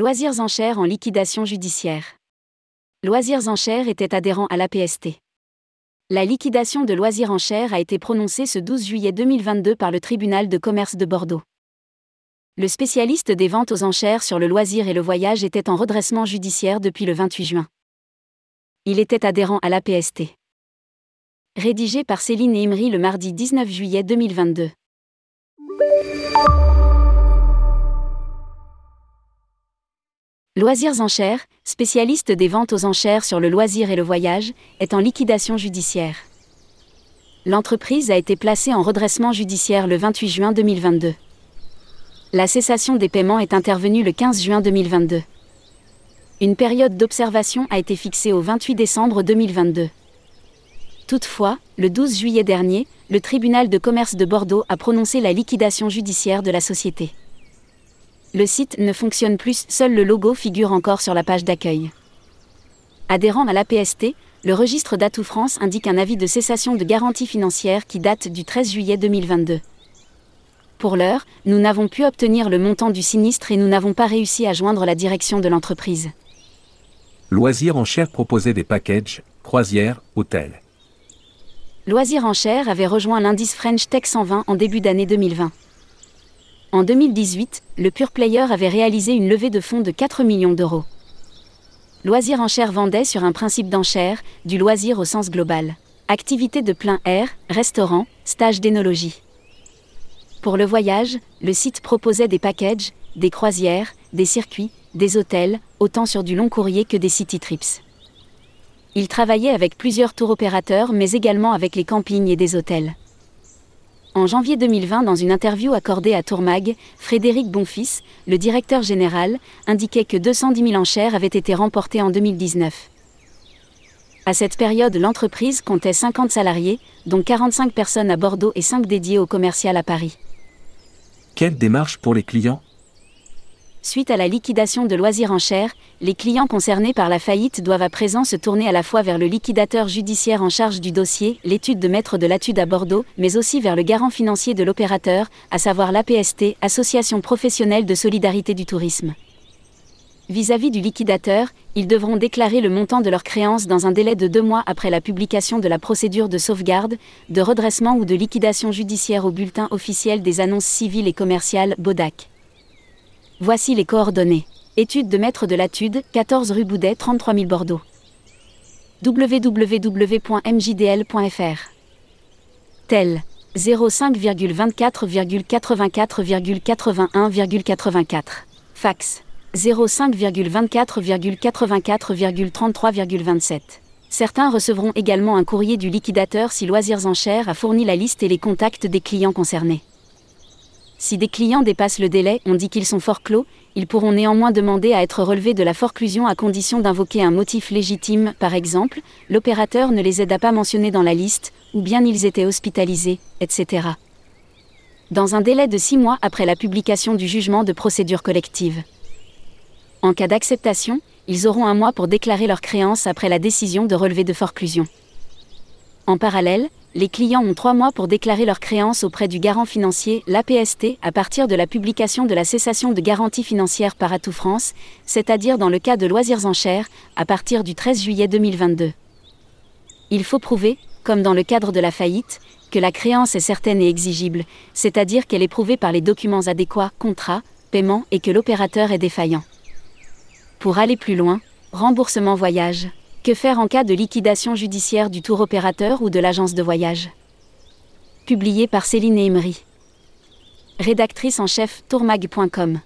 Loisirs enchères en liquidation judiciaire. Loisirs enchères était adhérent à l'APST. La liquidation de Loisirs enchères a été prononcée ce 12 juillet 2022 par le tribunal de commerce de Bordeaux. Le spécialiste des ventes aux enchères sur le loisir et le voyage était en redressement judiciaire depuis le 28 juin. Il était adhérent à l'APST. Rédigé par Céline Imri le mardi 19 juillet 2022. Loisirs Enchères, spécialiste des ventes aux enchères sur le loisir et le voyage, est en liquidation judiciaire. L'entreprise a été placée en redressement judiciaire le 28 juin 2022. La cessation des paiements est intervenue le 15 juin 2022. Une période d'observation a été fixée au 28 décembre 2022. Toutefois, le 12 juillet dernier, le tribunal de commerce de Bordeaux a prononcé la liquidation judiciaire de la société. Le site ne fonctionne plus, seul le logo figure encore sur la page d'accueil. Adhérent à l'APST, le registre d'Atout France indique un avis de cessation de garantie financière qui date du 13 juillet 2022. Pour l'heure, nous n'avons pu obtenir le montant du sinistre et nous n'avons pas réussi à joindre la direction de l'entreprise. Loisirs en chair proposait des packages, croisières, hôtels. Loisirs en chair avait rejoint l'indice French Tech 120 en début d'année 2020. En 2018, le Pure Player avait réalisé une levée de fonds de 4 millions d'euros. Loisir Enchères vendait sur un principe d'enchère, du loisir au sens global. Activité de plein air, restaurant, stage d'énologie. Pour le voyage, le site proposait des packages, des croisières, des circuits, des hôtels, autant sur du long courrier que des city trips. Il travaillait avec plusieurs tours opérateurs mais également avec les campings et des hôtels. En janvier 2020, dans une interview accordée à Tourmag, Frédéric Bonfils, le directeur général, indiquait que 210 000 enchères avaient été remportées en 2019. À cette période, l'entreprise comptait 50 salariés, dont 45 personnes à Bordeaux et 5 dédiées au commercial à Paris. Quelle démarche pour les clients? Suite à la liquidation de loisirs enchères, les clients concernés par la faillite doivent à présent se tourner à la fois vers le liquidateur judiciaire en charge du dossier, l'étude de maître de l'atude à Bordeaux, mais aussi vers le garant financier de l'opérateur, à savoir l'APST, Association professionnelle de solidarité du tourisme. Vis-à-vis du liquidateur, ils devront déclarer le montant de leurs créances dans un délai de deux mois après la publication de la procédure de sauvegarde, de redressement ou de liquidation judiciaire au bulletin officiel des annonces civiles et commerciales BODAC. Voici les coordonnées. Étude de maître de l'Atude, 14 rue Boudet, 33 000 Bordeaux. www.mjdl.fr Tel 05,24,84,81,84 Fax 05,24,84,33,27 Certains recevront également un courrier du liquidateur si Loisirs Enchères a fourni la liste et les contacts des clients concernés. Si des clients dépassent le délai, on dit qu'ils sont forclos, ils pourront néanmoins demander à être relevés de la forclusion à condition d'invoquer un motif légitime, par exemple, l'opérateur ne les aide à pas mentionner dans la liste, ou bien ils étaient hospitalisés, etc. Dans un délai de six mois après la publication du jugement de procédure collective. En cas d'acceptation, ils auront un mois pour déclarer leur créance après la décision de relevé de forclusion. En parallèle, les clients ont trois mois pour déclarer leurs créances auprès du garant financier, l'APST, à partir de la publication de la cessation de garantie financière par Atout France, c'est-à-dire dans le cas de Loisirs Enchères, à partir du 13 juillet 2022. Il faut prouver, comme dans le cadre de la faillite, que la créance est certaine et exigible, c'est-à-dire qu'elle est prouvée par les documents adéquats, contrat, paiement et que l'opérateur est défaillant. Pour aller plus loin, remboursement voyage. Que faire en cas de liquidation judiciaire du tour opérateur ou de l'agence de voyage? Publié par Céline Emery. Rédactrice en chef tourmag.com.